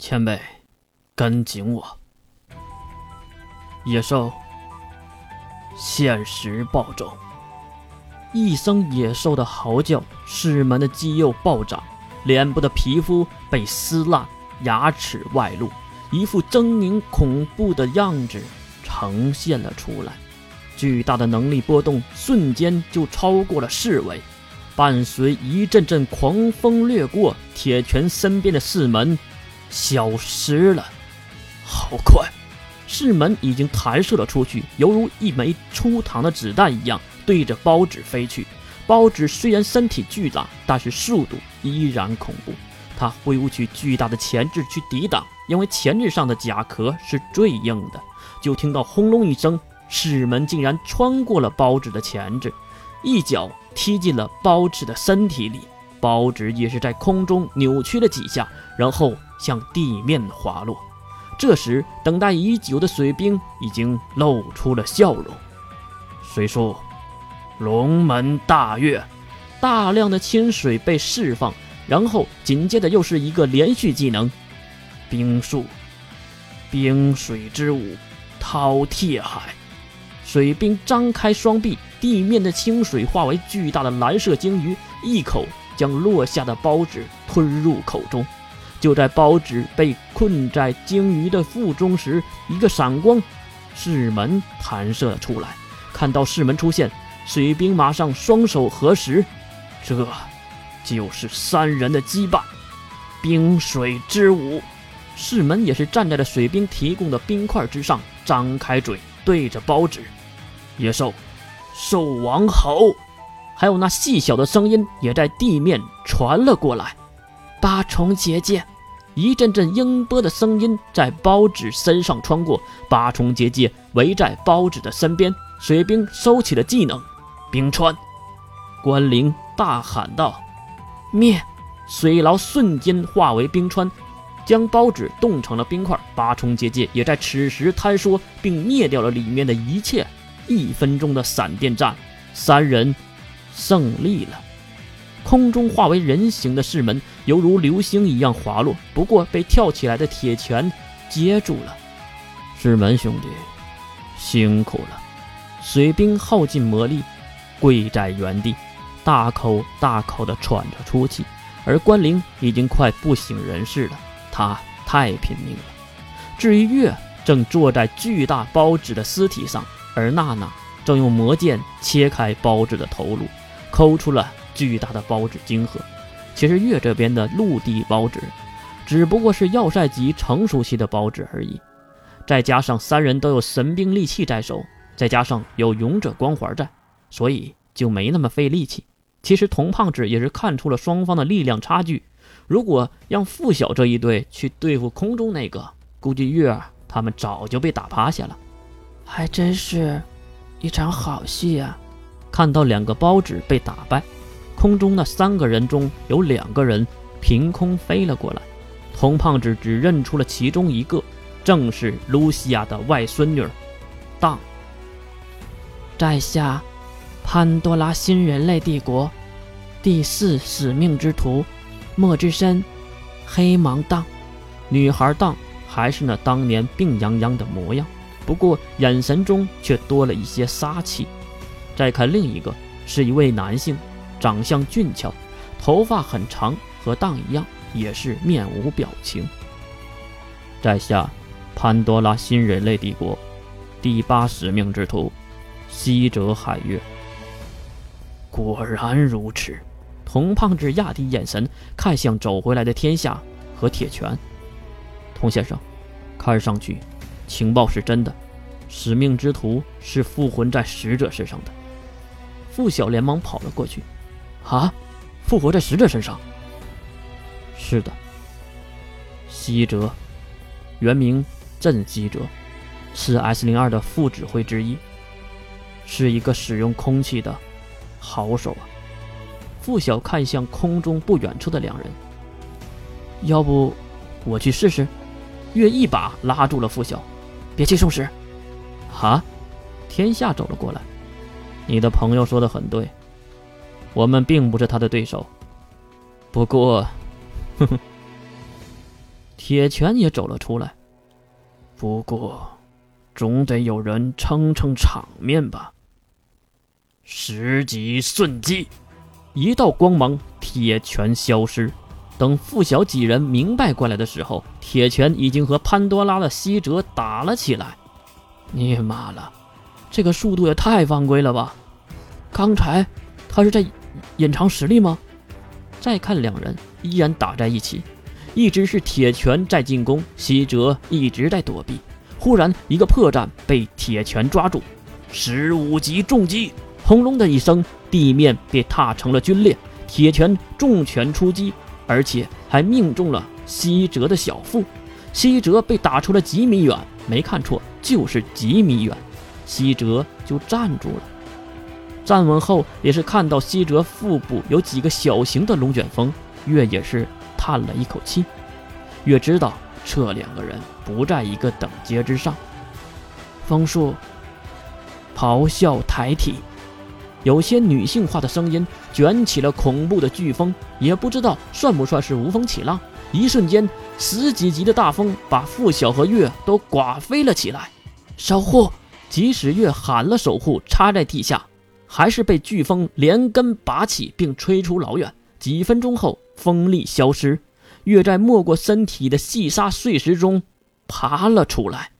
前辈，跟紧我。野兽，现实暴走。一声野兽的嚎叫，士门的肌肉暴涨，脸部的皮肤被撕烂，牙齿外露，一副狰狞恐怖的样子呈现了出来。巨大的能力波动，瞬间就超过了侍卫。伴随一阵阵狂风掠过，铁拳身边的四门消失了。好快，四门已经弹射了出去，犹如一枚出膛的子弹一样，对着包纸飞去。包纸虽然身体巨大，但是速度依然恐怖。他挥舞起巨大的钳子去抵挡，因为钳子上的甲壳是最硬的。就听到轰隆一声，室门竟然穿过了包纸的钳子。一脚踢进了包子的身体里，包纸也是在空中扭曲了几下，然后向地面滑落。这时，等待已久的水兵已经露出了笑容。水术，龙门大跃，大量的清水被释放，然后紧接着又是一个连续技能，冰术，冰水之舞，饕餮海。水兵张开双臂，地面的清水化为巨大的蓝色鲸鱼，一口将落下的包纸吞入口中。就在包纸被困在鲸鱼的腹中时，一个闪光，室门弹射出来。看到室门出现，水兵马上双手合十，这就是三人的羁绊。冰水之舞，室门也是站在了水兵提供的冰块之上，张开嘴对着包纸。野兽，兽王吼，还有那细小的声音也在地面传了过来。八重结界，一阵阵音波的声音在包子身上穿过，八重结界围在包子的身边。水兵收起了技能，冰川。关灵大喊道：“灭！”水牢瞬间化为冰川，将包子冻成了冰块。八重结界也在此时坍缩，并灭掉了里面的一切。一分钟的闪电战，三人胜利了。空中化为人形的士门犹如流星一样滑落，不过被跳起来的铁拳接住了。士门兄弟，辛苦了！水兵耗尽魔力，跪在原地，大口大口地喘着粗气。而关灵已经快不省人事了，他太拼命了。至于月，正坐在巨大包子的尸体上。而娜娜正用魔剑切开包子的头颅，抠出了巨大的包子晶核。其实月这边的陆地包子，只不过是要塞级成熟期的包子而已。再加上三人都有神兵利器在手，再加上有勇者光环在，所以就没那么费力气。其实童胖子也是看出了双方的力量差距。如果让付小这一队去对付空中那个，估计月儿他们早就被打趴下了。还真是一场好戏啊！看到两个包子被打败，空中那三个人中有两个人凭空飞了过来。童胖子只认出了其中一个，正是露西亚的外孙女当。在下潘多拉新人类帝国第四使命之徒莫之深，黑芒当。女孩当还是那当年病殃殃的模样。不过眼神中却多了一些杀气。再看另一个，是一位男性，长相俊俏，头发很长，和当一样，也是面无表情。在下潘多拉新人类帝国第八使命之徒西泽海月。果然如此。童胖子压低眼神，看向走回来的天下和铁拳。童先生，看上去。情报是真的，使命之徒是附魂在使者身上的。付晓连忙跑了过去。啊，复活在使者身上？是的。西哲，原名镇西哲，是 S 零二的副指挥之一，是一个使用空气的好手啊。付晓看向空中不远处的两人，要不我去试试？月一把拉住了付晓。别去送死，哈！天下走了过来。你的朋友说的很对，我们并不是他的对手。不过，哼哼。铁拳也走了出来。不过，总得有人撑撑场面吧。十级瞬击，一道光芒，铁拳消失。等付小几人明白过来的时候，铁拳已经和潘多拉的西哲打了起来。你妈了，这个速度也太犯规了吧！刚才他是在隐藏实力吗？再看两人依然打在一起，一直是铁拳在进攻，西哲一直在躲避。忽然一个破绽被铁拳抓住，十五级重击，轰隆的一声，地面被踏成了龟裂。铁拳重拳出击。而且还命中了西哲的小腹，西哲被打出了几米远，没看错，就是几米远，西哲就站住了。站稳后，也是看到西哲腹部有几个小型的龙卷风，月也是叹了一口气。月知道这两个人不在一个等阶之上。枫树咆哮抬体。有些女性化的声音卷起了恐怖的飓风，也不知道算不算是无风起浪。一瞬间，十几级的大风把付晓和月都刮飞了起来。守护，即使月喊了守护，插在地下，还是被飓风连根拔起并吹出老远。几分钟后，风力消失，月在没过身体的细沙碎石中爬了出来。